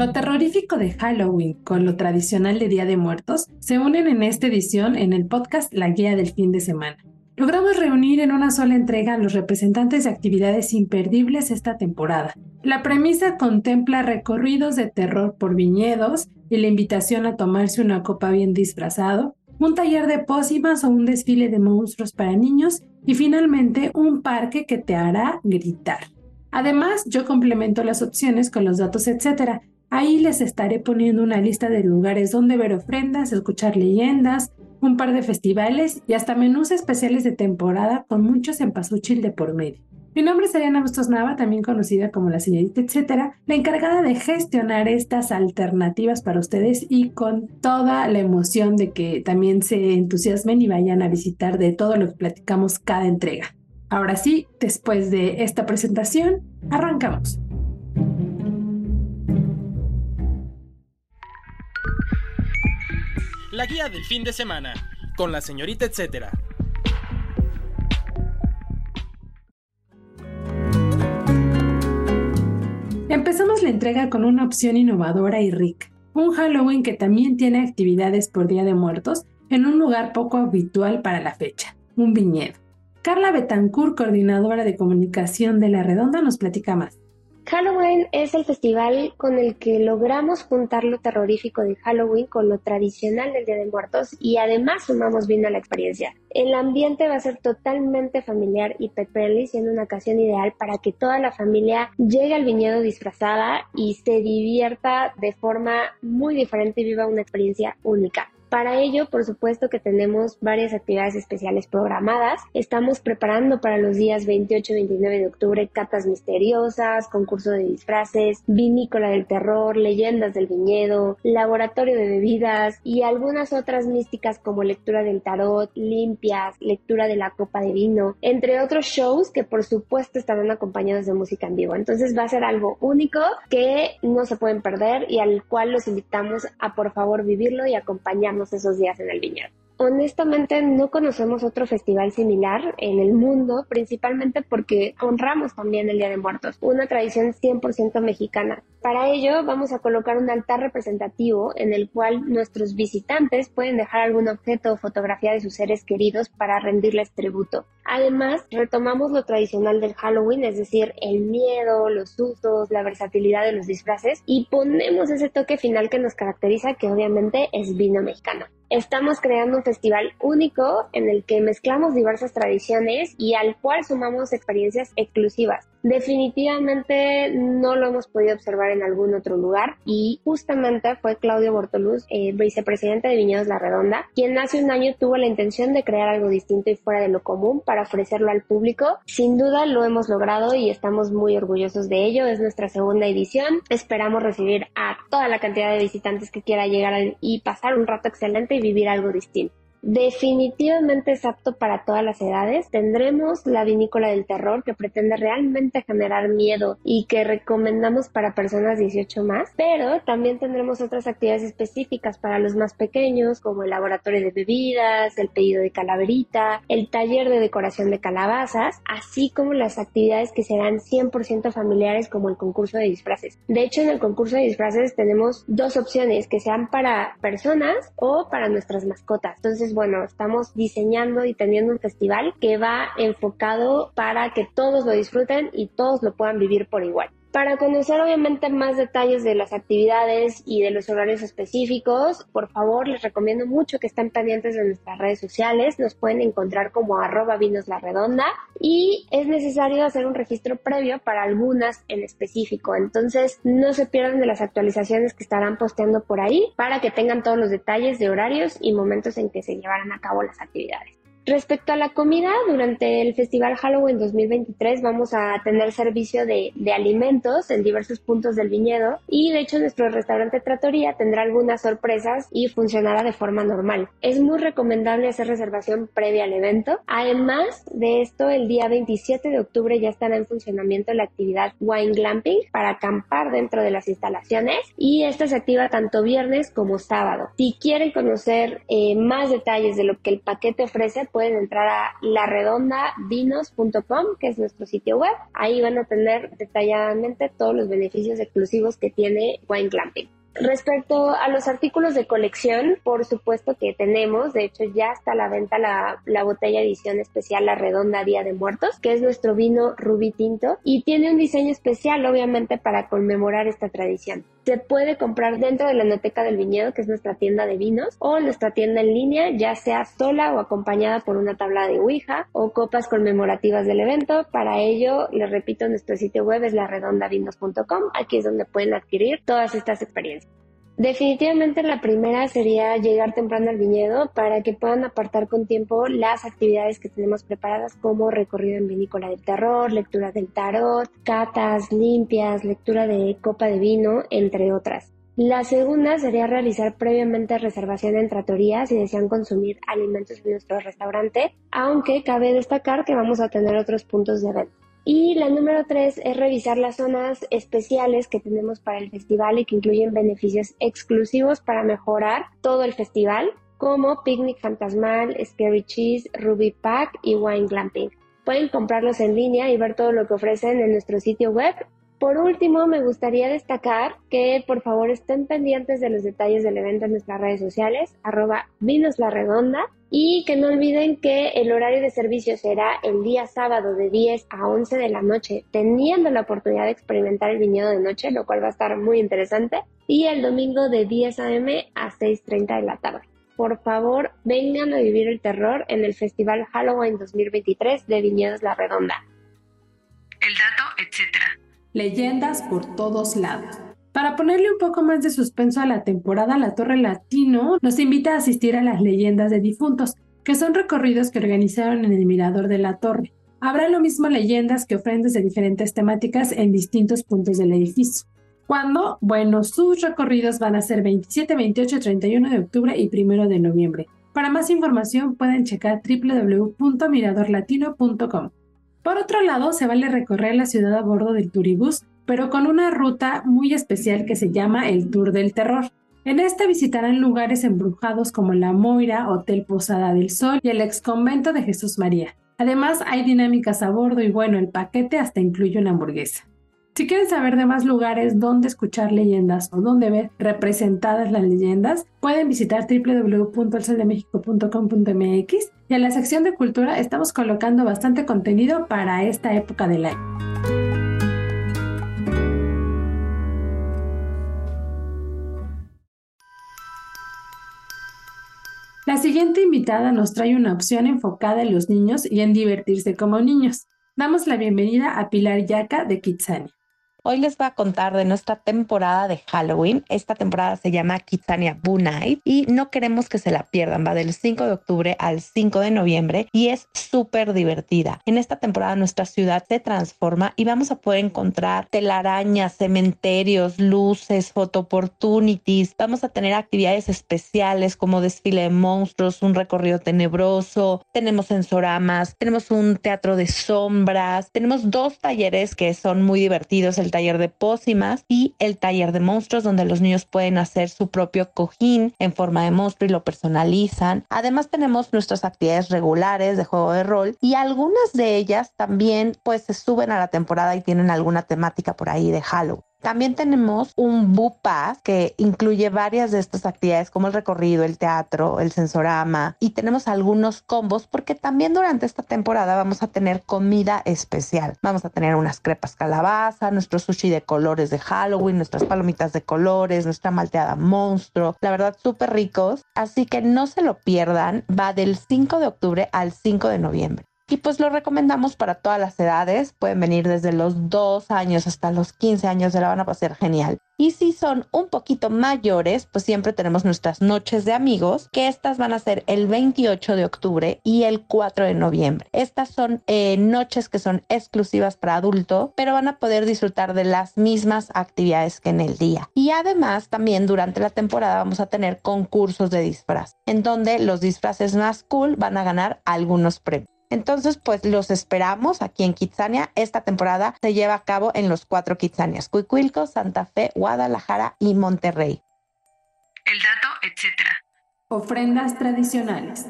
Lo terrorífico de Halloween con lo tradicional de Día de Muertos se unen en esta edición en el podcast La Guía del Fin de Semana. Logramos reunir en una sola entrega a los representantes de actividades imperdibles esta temporada. La premisa contempla recorridos de terror por viñedos y la invitación a tomarse una copa bien disfrazado, un taller de pócimas o un desfile de monstruos para niños y finalmente un parque que te hará gritar. Además, yo complemento las opciones con los datos, etc. Ahí les estaré poniendo una lista de lugares donde ver ofrendas, escuchar leyendas, un par de festivales y hasta menús especiales de temporada con muchos empasuchil de por medio. Mi nombre es Ariana Bustos Nava, también conocida como la señorita etcétera, la encargada de gestionar estas alternativas para ustedes y con toda la emoción de que también se entusiasmen y vayan a visitar de todo lo que platicamos cada entrega. Ahora sí, después de esta presentación, arrancamos. La guía del fin de semana, con la señorita etcétera. Empezamos la entrega con una opción innovadora y rica, un Halloween que también tiene actividades por Día de Muertos en un lugar poco habitual para la fecha, un viñedo. Carla Betancourt, coordinadora de comunicación de La Redonda, nos platica más. Halloween es el festival con el que logramos juntar lo terrorífico de Halloween con lo tradicional del Día de Muertos y además sumamos bien a la experiencia. El ambiente va a ser totalmente familiar y pet friendly, siendo una ocasión ideal para que toda la familia llegue al viñedo disfrazada y se divierta de forma muy diferente y viva una experiencia única. Para ello, por supuesto que tenemos varias actividades especiales programadas. Estamos preparando para los días 28 y 29 de octubre catas misteriosas, concurso de disfraces, vinícola del terror, leyendas del viñedo, laboratorio de bebidas y algunas otras místicas como lectura del tarot, limpias, lectura de la copa de vino, entre otros shows que por supuesto estarán acompañados de música en vivo. Entonces va a ser algo único que no se pueden perder y al cual los invitamos a por favor vivirlo y acompañarnos esos días en el viñedo. Honestamente no conocemos otro festival similar en el mundo, principalmente porque honramos también el Día de Muertos, una tradición 100% mexicana. Para ello vamos a colocar un altar representativo en el cual nuestros visitantes pueden dejar algún objeto o fotografía de sus seres queridos para rendirles tributo. Además, retomamos lo tradicional del Halloween, es decir, el miedo, los sustos, la versatilidad de los disfraces y ponemos ese toque final que nos caracteriza, que obviamente es vino mexicano. Estamos creando un festival único en el que mezclamos diversas tradiciones y al cual sumamos experiencias exclusivas. Definitivamente no lo hemos podido observar en algún otro lugar y justamente fue Claudio Bortoluz, eh, vicepresidente de Viñedos La Redonda, quien hace un año tuvo la intención de crear algo distinto y fuera de lo común para ofrecerlo al público. Sin duda lo hemos logrado y estamos muy orgullosos de ello. Es nuestra segunda edición. Esperamos recibir a toda la cantidad de visitantes que quiera llegar y pasar un rato excelente y vivir algo distinto. Definitivamente es apto para todas las edades. Tendremos la vinícola del terror que pretende realmente generar miedo y que recomendamos para personas 18 más, pero también tendremos otras actividades específicas para los más pequeños como el laboratorio de bebidas, el pedido de calaverita, el taller de decoración de calabazas, así como las actividades que serán 100% familiares como el concurso de disfraces. De hecho, en el concurso de disfraces tenemos dos opciones que sean para personas o para nuestras mascotas. Entonces, bueno, estamos diseñando y teniendo un festival que va enfocado para que todos lo disfruten y todos lo puedan vivir por igual. Para conocer obviamente más detalles de las actividades y de los horarios específicos, por favor les recomiendo mucho que estén pendientes de nuestras redes sociales. Nos pueden encontrar como arroba vinos la redonda y es necesario hacer un registro previo para algunas en específico. Entonces no se pierdan de las actualizaciones que estarán posteando por ahí para que tengan todos los detalles de horarios y momentos en que se llevarán a cabo las actividades. Respecto a la comida, durante el Festival Halloween 2023 vamos a tener servicio de, alimentos en diversos puntos del viñedo y de hecho nuestro restaurante Tratoría tendrá algunas sorpresas y funcionará de forma normal. Es muy recomendable hacer reservación previa al evento. Además de esto, el día 27 de octubre ya estará en funcionamiento la actividad Wine Glamping para acampar dentro de las instalaciones y esta se activa tanto viernes como sábado. Si quieren conocer eh, más detalles de lo que el paquete ofrece, pueden entrar a laredondavinos.com, que es nuestro sitio web. Ahí van a tener detalladamente todos los beneficios exclusivos que tiene Wine Glamping. Respecto a los artículos de colección, por supuesto que tenemos, de hecho ya está a la venta la, la, botella edición especial La Redonda Día de Muertos, que es nuestro vino rubí tinto y tiene un diseño especial obviamente para conmemorar esta tradición. Se puede comprar dentro de la Noteca del Viñedo, que es nuestra tienda de vinos, o nuestra tienda en línea, ya sea sola o acompañada por una tabla de Ouija o copas conmemorativas del evento. Para ello, les repito, nuestro sitio web es laredondavinos.com. Aquí es donde pueden adquirir todas estas experiencias. Definitivamente la primera sería llegar temprano al viñedo para que puedan apartar con tiempo las actividades que tenemos preparadas como recorrido en vinícola del terror, lectura del tarot, catas limpias, lectura de copa de vino, entre otras. La segunda sería realizar previamente reservación en tratorías si desean consumir alimentos en nuestro restaurante, aunque cabe destacar que vamos a tener otros puntos de venta. Y la número tres es revisar las zonas especiales que tenemos para el festival y que incluyen beneficios exclusivos para mejorar todo el festival, como Picnic Fantasmal, Scary Cheese, Ruby Pack y Wine Glamping. Pueden comprarlos en línea y ver todo lo que ofrecen en nuestro sitio web. Por último, me gustaría destacar que por favor estén pendientes de los detalles del evento en nuestras redes sociales, arroba Vinos y que no olviden que el horario de servicio será el día sábado de 10 a 11 de la noche, teniendo la oportunidad de experimentar el viñedo de noche, lo cual va a estar muy interesante, y el domingo de 10 a.m. a 6.30 de la tarde. Por favor, vengan a vivir el terror en el Festival Halloween 2023 de Viñedos La Redonda. El dato, etc. Leyendas por todos lados. Para ponerle un poco más de suspenso a la temporada, la Torre Latino nos invita a asistir a las leyendas de difuntos, que son recorridos que organizaron en el Mirador de la Torre. Habrá lo mismo leyendas que ofrendas de diferentes temáticas en distintos puntos del edificio. ¿Cuándo? Bueno, sus recorridos van a ser 27, 28, 31 de octubre y 1 de noviembre. Para más información pueden checar www.miradorlatino.com. Por otro lado, se vale recorrer la ciudad a bordo del Turibus pero con una ruta muy especial que se llama el Tour del Terror. En esta visitarán lugares embrujados como la Moira, Hotel Posada del Sol y el ex convento de Jesús María. Además, hay dinámicas a bordo y bueno, el paquete hasta incluye una hamburguesa. Si quieren saber de más lugares donde escuchar leyendas o donde ver representadas las leyendas, pueden visitar www.elsoldemexico.com.mx y en la sección de cultura estamos colocando bastante contenido para esta época del año. La siguiente invitada nos trae una opción enfocada en los niños y en divertirse como niños. Damos la bienvenida a Pilar Yaca de Kitsania. Hoy les voy a contar de nuestra temporada de Halloween. Esta temporada se llama Kitsania Boo y no queremos que se la pierdan. Va del 5 de octubre al 5 de noviembre y es súper divertida. En esta temporada nuestra ciudad se transforma y vamos a poder encontrar telarañas, cementerios, luces, photo opportunities. Vamos a tener actividades especiales como desfile de monstruos, un recorrido tenebroso, tenemos sensoramas, tenemos un teatro de sombras, tenemos dos talleres que son muy divertidos. Taller de pócimas y el taller de monstruos donde los niños pueden hacer su propio cojín en forma de monstruo y lo personalizan. Además tenemos nuestras actividades regulares de juego de rol y algunas de ellas también pues se suben a la temporada y tienen alguna temática por ahí de Halloween. También tenemos un Boo Pass que incluye varias de estas actividades como el recorrido, el teatro, el sensorama y tenemos algunos combos porque también durante esta temporada vamos a tener comida especial. Vamos a tener unas crepas calabaza, nuestro sushi de colores de Halloween, nuestras palomitas de colores, nuestra malteada monstruo. La verdad, súper ricos. Así que no se lo pierdan. Va del 5 de octubre al 5 de noviembre. Y pues lo recomendamos para todas las edades. Pueden venir desde los 2 años hasta los 15 años, se la van a pasar genial. Y si son un poquito mayores, pues siempre tenemos nuestras noches de amigos, que estas van a ser el 28 de octubre y el 4 de noviembre. Estas son eh, noches que son exclusivas para adulto, pero van a poder disfrutar de las mismas actividades que en el día. Y además también durante la temporada vamos a tener concursos de disfraz, en donde los disfraces más cool van a ganar algunos premios. Entonces, pues los esperamos aquí en Kitsania. Esta temporada se lleva a cabo en los cuatro Kitsanias, Cuicuilco, Santa Fe, Guadalajara y Monterrey. El dato, etcétera. Ofrendas tradicionales.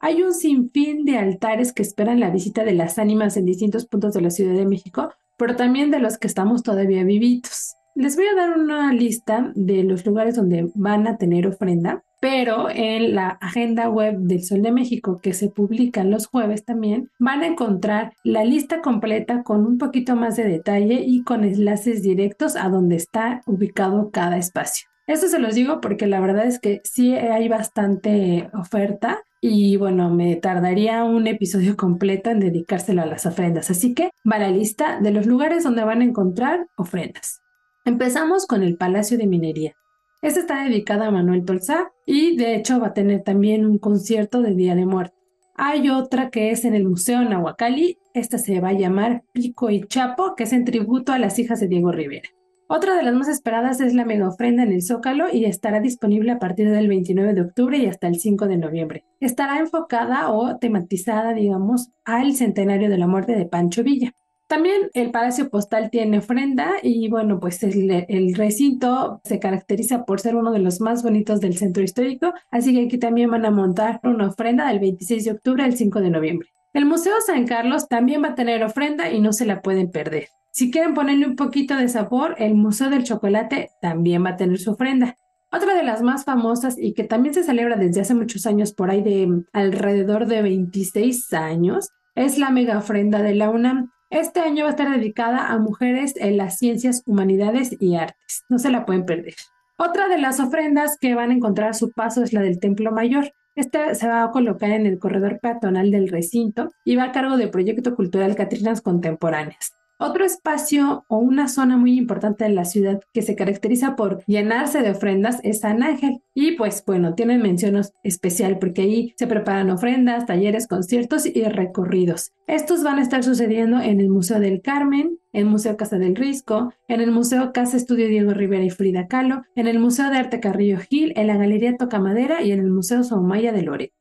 Hay un sinfín de altares que esperan la visita de las ánimas en distintos puntos de la Ciudad de México, pero también de los que estamos todavía vivitos. Les voy a dar una lista de los lugares donde van a tener ofrenda pero en la agenda web del Sol de México que se publica los jueves también van a encontrar la lista completa con un poquito más de detalle y con enlaces directos a donde está ubicado cada espacio. Esto se los digo porque la verdad es que sí hay bastante oferta y bueno, me tardaría un episodio completo en dedicárselo a las ofrendas. Así que va la lista de los lugares donde van a encontrar ofrendas. Empezamos con el Palacio de Minería. Esta está dedicada a Manuel Tolzá y de hecho va a tener también un concierto de Día de Muerte. Hay otra que es en el Museo Nahuacali, esta se va a llamar Pico y Chapo, que es en tributo a las hijas de Diego Rivera. Otra de las más esperadas es la mega ofrenda en el Zócalo y estará disponible a partir del 29 de octubre y hasta el 5 de noviembre. Estará enfocada o tematizada, digamos, al centenario de la muerte de Pancho Villa. También el Palacio Postal tiene ofrenda y bueno, pues el, recinto se caracteriza por ser uno de los más bonitos del centro histórico, así que aquí también van a montar una ofrenda del 26 de octubre al 5 de noviembre. El Museo San Carlos también va a tener ofrenda y no se la pueden perder. Si quieren ponerle un poquito de sabor, el Museo del Chocolate también va a tener su ofrenda. Otra de las más famosas y que también se celebra desde hace muchos años, por ahí de alrededor de 26 años, es la mega ofrenda de la UNAM. Este año va a estar dedicada a mujeres en las ciencias, humanidades y artes. No se la pueden perder. Otra de las ofrendas que van a encontrar a su paso es la del Templo Mayor. Este se va a colocar en el corredor peatonal del recinto y va a cargo del proyecto cultural Catrinas Contemporáneas. Otro espacio o una zona muy importante de la ciudad que se caracteriza por llenarse de ofrendas es San Ángel. Y pues bueno, tienen mención especial porque ahí se preparan ofrendas, talleres, conciertos y recorridos. Estos van a estar sucediendo en el Museo del Carmen, en el Museo Casa del Risco, en el Museo Casa Estudio Diego Rivera y Frida Kahlo, en el Museo de Arte Carrillo Gil, en la Galería Tocamadera y en el Museo Somaya de Lore.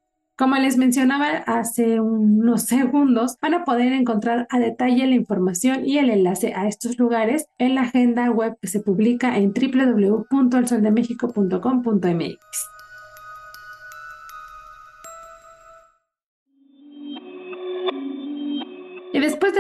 Como les mencionaba hace unos segundos, van a poder encontrar a detalle la información y el enlace a estos lugares en la agenda web que se publica en www.elsoldemexico.com.mx.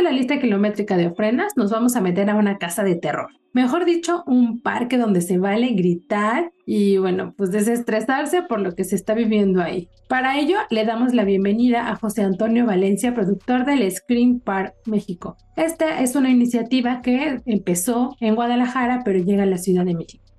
la lista kilométrica de ofrendas, nos vamos a meter a una casa de terror. Mejor dicho, un parque donde se vale gritar y, bueno, pues desestresarse por lo que se está viviendo ahí. Para ello, le damos la bienvenida a José Antonio Valencia, productor del Screen Park México. Esta es una iniciativa que empezó en Guadalajara, pero llega a la Ciudad de México.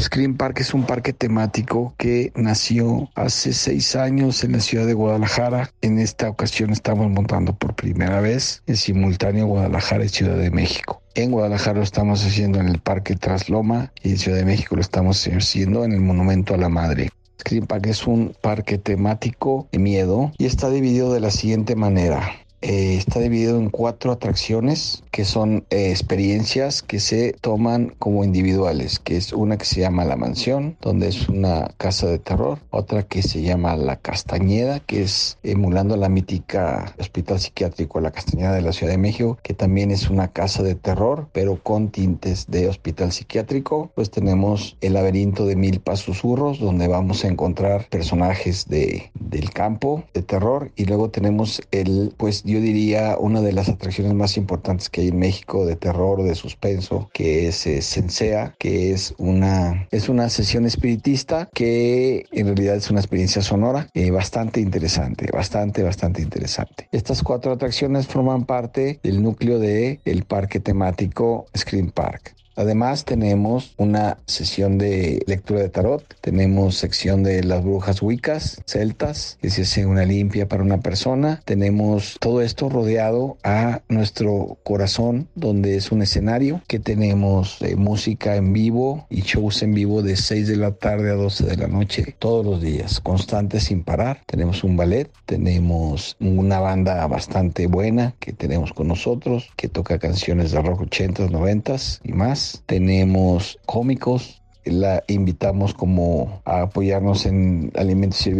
Screen Park es un parque temático que nació hace seis años en la ciudad de Guadalajara. En esta ocasión estamos montando por primera vez en simultáneo Guadalajara y Ciudad de México. En Guadalajara lo estamos haciendo en el Parque Trasloma y en Ciudad de México lo estamos haciendo en el Monumento a la Madre. Screen Park es un parque temático de miedo y está dividido de la siguiente manera. Eh, está dividido en cuatro atracciones que son eh, experiencias que se toman como individuales, que es una que se llama La Mansión, donde es una casa de terror, otra que se llama La Castañeda, que es emulando la mítica hospital psiquiátrico La Castañeda de la Ciudad de México, que también es una casa de terror, pero con tintes de hospital psiquiátrico. Pues tenemos el laberinto de mil susurros, donde vamos a encontrar personajes de, del campo de terror, y luego tenemos el, pues yo diría, una de las atracciones más importantes que hay en México de terror, de suspenso, que es eh, Sensea, que es una, es una sesión espiritista que en realidad es una experiencia sonora eh, bastante interesante, bastante, bastante interesante. Estas cuatro atracciones forman parte del núcleo de parque temático Screen Park. Además tenemos una sesión de lectura de tarot, tenemos sección de las brujas wicas, celtas, que se hace una limpia para una persona, tenemos todo esto rodeado a nuestro corazón, donde es un escenario que tenemos eh, música en vivo y shows en vivo de 6 de la tarde a 12 de la noche todos los días, constantes sin parar. Tenemos un ballet, tenemos una banda bastante buena que tenemos con nosotros, que toca canciones de rock 80s, 90s y más tenemos cómicos, la invitamos como a apoyarnos en alimentos y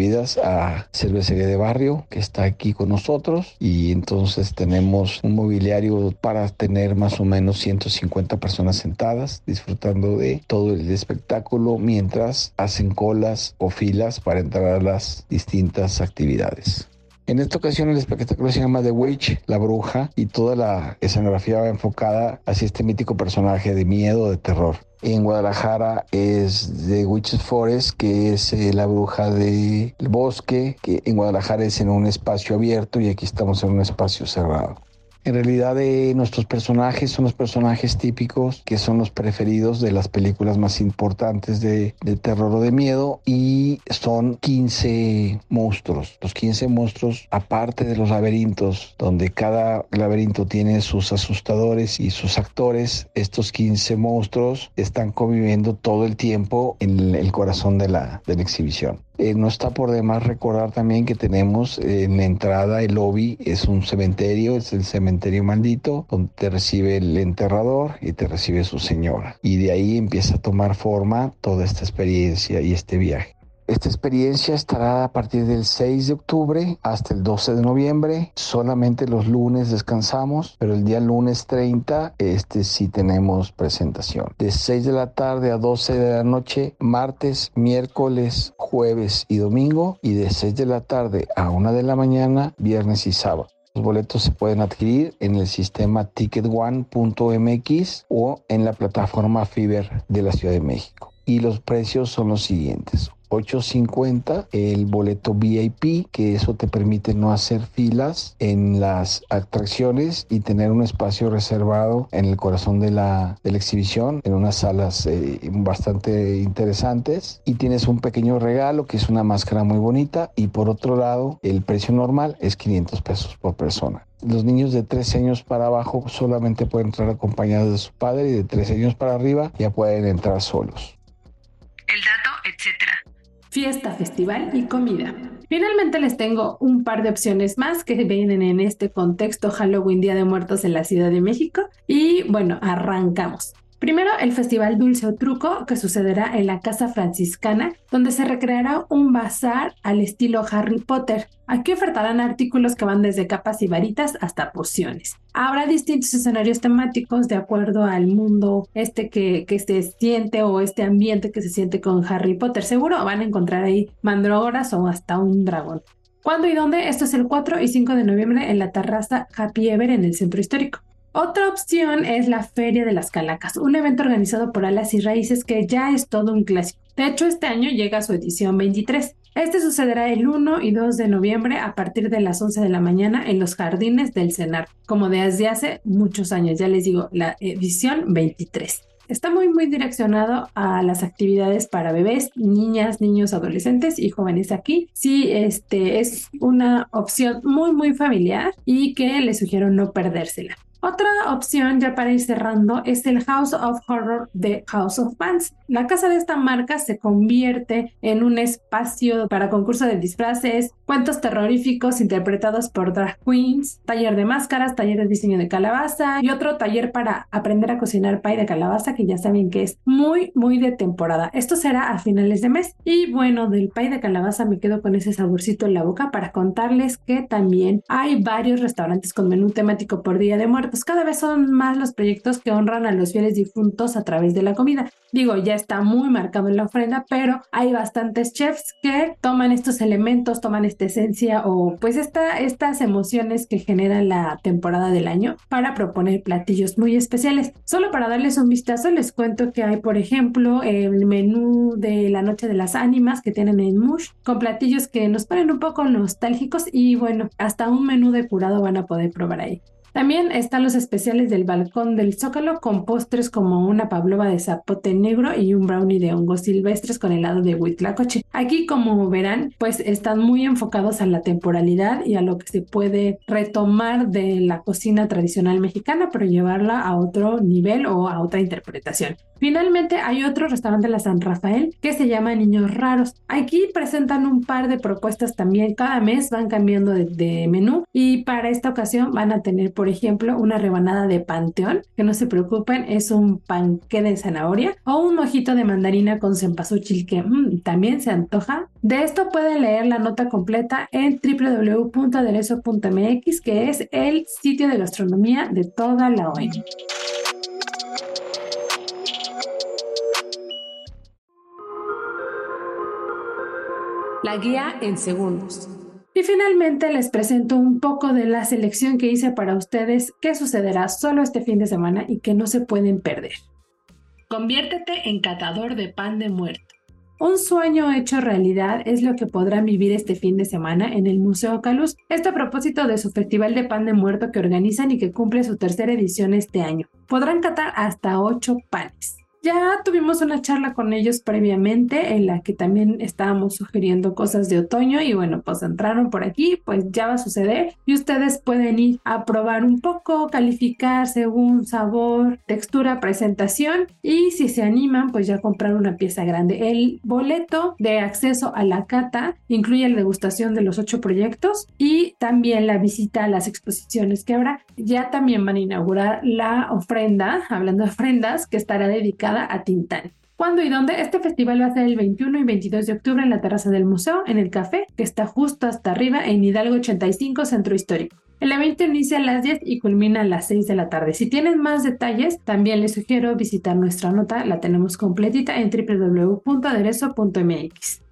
a Cervecería de Barrio que está aquí con nosotros y entonces tenemos un mobiliario para tener más o menos 150 personas sentadas disfrutando de todo el espectáculo mientras hacen colas o filas para entrar a las distintas actividades. En esta ocasión el espectáculo se llama The Witch, la bruja, y toda la escenografía va enfocada hacia este mítico personaje de miedo, de terror. En Guadalajara es The Witch's Forest, que es eh, la bruja del bosque, que en Guadalajara es en un espacio abierto y aquí estamos en un espacio cerrado. En realidad eh, nuestros personajes son los personajes típicos que son los preferidos de las películas más importantes de, de, terror o de miedo y son 15 monstruos. Los 15 monstruos, aparte de los laberintos, donde cada laberinto tiene sus asustadores y sus actores, estos 15 monstruos están conviviendo todo el tiempo en el corazón de la, de la exhibición. Eh, no está por demás recordar también que tenemos en la entrada el lobby, es un cementerio, es el cementerio maldito, donde te recibe el enterrador y te recibe su señora. Y de ahí empieza a tomar forma toda esta experiencia y este viaje. Esta experiencia estará a partir del 6 de octubre hasta el 12 de noviembre. Solamente los lunes descansamos, pero el día lunes 30 este sí tenemos presentación. De 6 de la tarde a 12 de la noche, martes, miércoles, jueves y domingo. Y de 6 de la tarde a 1 de la mañana, viernes y sábado. Los boletos se pueden adquirir en el sistema ticketone.mx o en la plataforma Fiber de la Ciudad de México. Y los precios son los siguientes. 8.50 el boleto VIP, que eso te permite no hacer filas en las atracciones y tener un espacio reservado en el corazón de la, exhibición, en unas salas eh, bastante interesantes. Y tienes un pequeño regalo, que es una máscara muy bonita. Y por otro lado, el precio normal es 500 pesos por persona. Los niños de 13 años para abajo solamente pueden entrar acompañados de su padre y de 13 años para arriba ya pueden entrar solos. El dato, fiesta, festival y comida. Finalmente les tengo un par de opciones más que vienen en este contexto Halloween Día de Muertos en la Ciudad de México. Y bueno, arrancamos. Primero, el Festival Dulce o Truco, que sucederá en la Casa Franciscana, donde se recreará un bazar al estilo Harry Potter. Aquí ofertarán artículos que van desde capas y varitas hasta pociones. Habrá distintos escenarios temáticos de acuerdo al mundo este que, que se siente o este ambiente que se siente con Harry Potter. Seguro van a encontrar ahí mandrógoras o hasta un dragón. ¿Cuándo y dónde? Esto es el 4 y 5 de noviembre en la terraza Happy Ever en el centro histórico. Otra opción es la Feria de las Calacas, un evento organizado por Alas y Raíces que ya es todo un clásico. De hecho, este año llega su edición 23. Este sucederá el 1 y 2 de noviembre a partir de las 11 de la mañana en los jardines del CENAR, como desde hace muchos años, ya les digo, la edición 23. Está muy, muy direccionado a las actividades para bebés, niñas, niños, adolescentes y jóvenes aquí. Sí, este es una opción muy, muy familiar y que les sugiero no perdérsela. Otra opción, ya para ir cerrando, es el House of Horror de House of Bands. La casa de esta marca se convierte en un espacio para concurso de disfraces, cuentos terroríficos interpretados por drag queens, taller de máscaras, taller de diseño de calabaza y otro taller para aprender a cocinar pay de calabaza que ya saben que es muy, muy de temporada. Esto será a finales de mes. Y bueno, del pay de calabaza me quedo con ese saborcito en la boca para contarles que también hay varios restaurantes con menú temático por Día de Muerte pues cada vez son más los proyectos que honran a los fieles difuntos a través de la comida. Digo, ya está muy marcado en la ofrenda, pero hay bastantes chefs que toman estos elementos, toman esta esencia o pues esta, estas emociones que genera la temporada del año para proponer platillos muy especiales. Solo para darles un vistazo, les cuento que hay, por ejemplo, el menú de la Noche de las Ánimas que tienen en Mush, con platillos que nos ponen un poco nostálgicos y bueno, hasta un menú de curado van a poder probar ahí. También están los especiales del balcón del Zócalo con postres como una pavlova de zapote negro y un brownie de hongos silvestres con helado de huitlacoche. Aquí, como verán, pues están muy enfocados a la temporalidad y a lo que se puede retomar de la cocina tradicional mexicana, pero llevarla a otro nivel o a otra interpretación. Finalmente hay otro restaurante de la San Rafael que se llama Niños Raros. Aquí presentan un par de propuestas también. Cada mes van cambiando de, de menú y para esta ocasión van a tener por ejemplo, una rebanada de panteón, que no se preocupen, es un panque de zanahoria, o un mojito de mandarina con cempasúchil que mm, también se antoja. De esto pueden leer la nota completa en www.aderezo.mx, que es el sitio de gastronomía de toda la ONG. La guía en segundos. Y finalmente les presento un poco de la selección que hice para ustedes que sucederá solo este fin de semana y que no se pueden perder. Conviértete en catador de pan de muerto. Un sueño hecho realidad es lo que podrán vivir este fin de semana en el Museo Caluz, esto a propósito de su Festival de Pan de Muerto que organizan y que cumple su tercera edición este año. Podrán catar hasta 8 panes. Ya tuvimos una charla con ellos previamente en la que también estábamos sugiriendo cosas de otoño y bueno, pues entraron por aquí, pues ya va a suceder y ustedes pueden ir a probar un poco, calificar según sabor, textura, presentación y si se animan, pues ya comprar una pieza grande. El boleto de acceso a la cata incluye la degustación de los ocho proyectos y también la visita a las exposiciones que habrá. Ya también van a inaugurar la ofrenda, hablando de ofrendas, que estará dedicada a Tintán. ¿Cuándo y dónde? Este festival va a ser el 21 y 22 de octubre en la terraza del museo, en el café, que está justo hasta arriba en Hidalgo 85, Centro Histórico. El evento inicia a las 10 y culmina a las 6 de la tarde. Si tienen más detalles, también les sugiero visitar nuestra nota, la tenemos completita en www.aderezo.mx.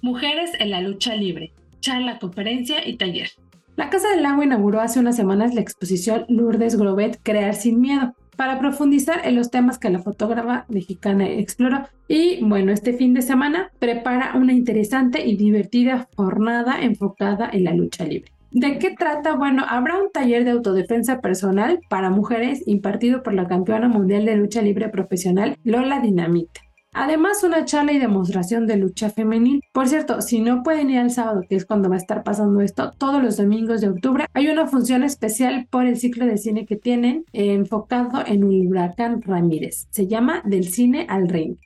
Mujeres en la lucha libre, charla, conferencia y taller. La Casa del Lago inauguró hace unas semanas la exposición Lourdes Grobet Crear sin Miedo, para profundizar en los temas que la fotógrafa mexicana exploró. Y bueno, este fin de semana prepara una interesante y divertida jornada enfocada en la lucha libre. ¿De qué trata? Bueno, habrá un taller de autodefensa personal para mujeres impartido por la campeona mundial de lucha libre profesional Lola Dinamita. Además, una charla y demostración de lucha femenil. Por cierto, si no pueden ir al sábado, que es cuando va a estar pasando esto, todos los domingos de octubre hay una función especial por el ciclo de cine que tienen enfocado en un huracán Ramírez. Se llama Del cine al ring.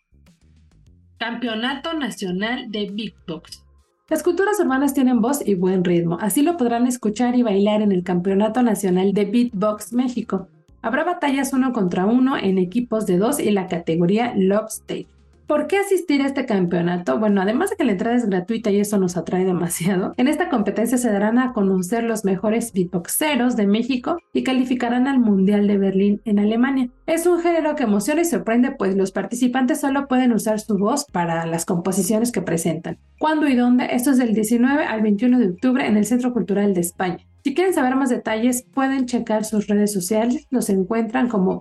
Campeonato Nacional de Beatbox. Las culturas urbanas tienen voz y buen ritmo, así lo podrán escuchar y bailar en el Campeonato Nacional de Beatbox México. Habrá batallas uno contra uno en equipos de dos y la categoría Love Stage. ¿Por qué asistir a este campeonato? Bueno, además de que la entrada es gratuita y eso nos atrae demasiado, en esta competencia se darán a conocer los mejores beatboxeros de México y calificarán al Mundial de Berlín en Alemania. Es un género que emociona y sorprende, pues los participantes solo pueden usar su voz para las composiciones que presentan. ¿Cuándo y dónde? Esto es del 19 al 21 de octubre en el Centro Cultural de España. Si quieren saber más detalles, pueden checar sus redes sociales, los encuentran como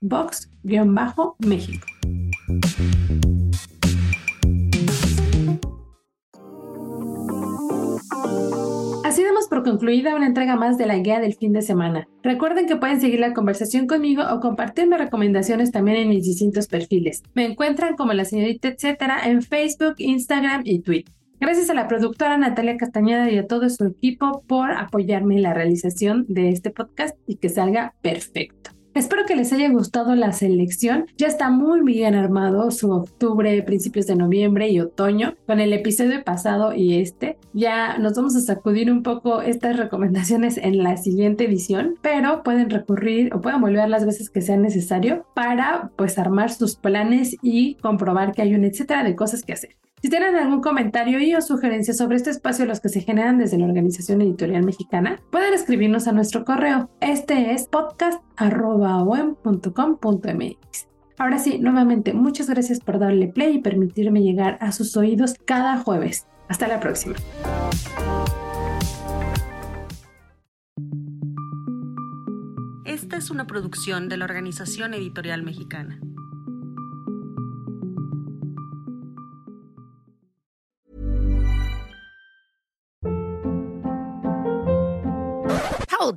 beatbox-méxico. Así damos por concluida una entrega más de la guía del fin de semana. Recuerden que pueden seguir la conversación conmigo o compartirme recomendaciones también en mis distintos perfiles. Me encuentran como la señorita etcétera en Facebook, Instagram y Twitter. Gracias a la productora Natalia Castañeda y a todo su equipo por apoyarme en la realización de este podcast y que salga perfecto. Espero que les haya gustado la selección. Ya está muy bien armado su octubre, principios de noviembre y otoño. Con el episodio pasado y este, ya nos vamos a sacudir un poco estas recomendaciones en la siguiente edición, pero pueden recurrir o pueden volver las veces que sea necesario para pues armar sus planes y comprobar que hay un etcétera de cosas que hacer. Si tienen algún comentario y o sugerencia sobre este espacio, los que se generan desde la Organización Editorial Mexicana, pueden escribirnos a nuestro correo. Este es podcast.com.mx. Ahora sí, nuevamente, muchas gracias por darle play y permitirme llegar a sus oídos cada jueves. Hasta la próxima. Esta es una producción de la Organización Editorial Mexicana.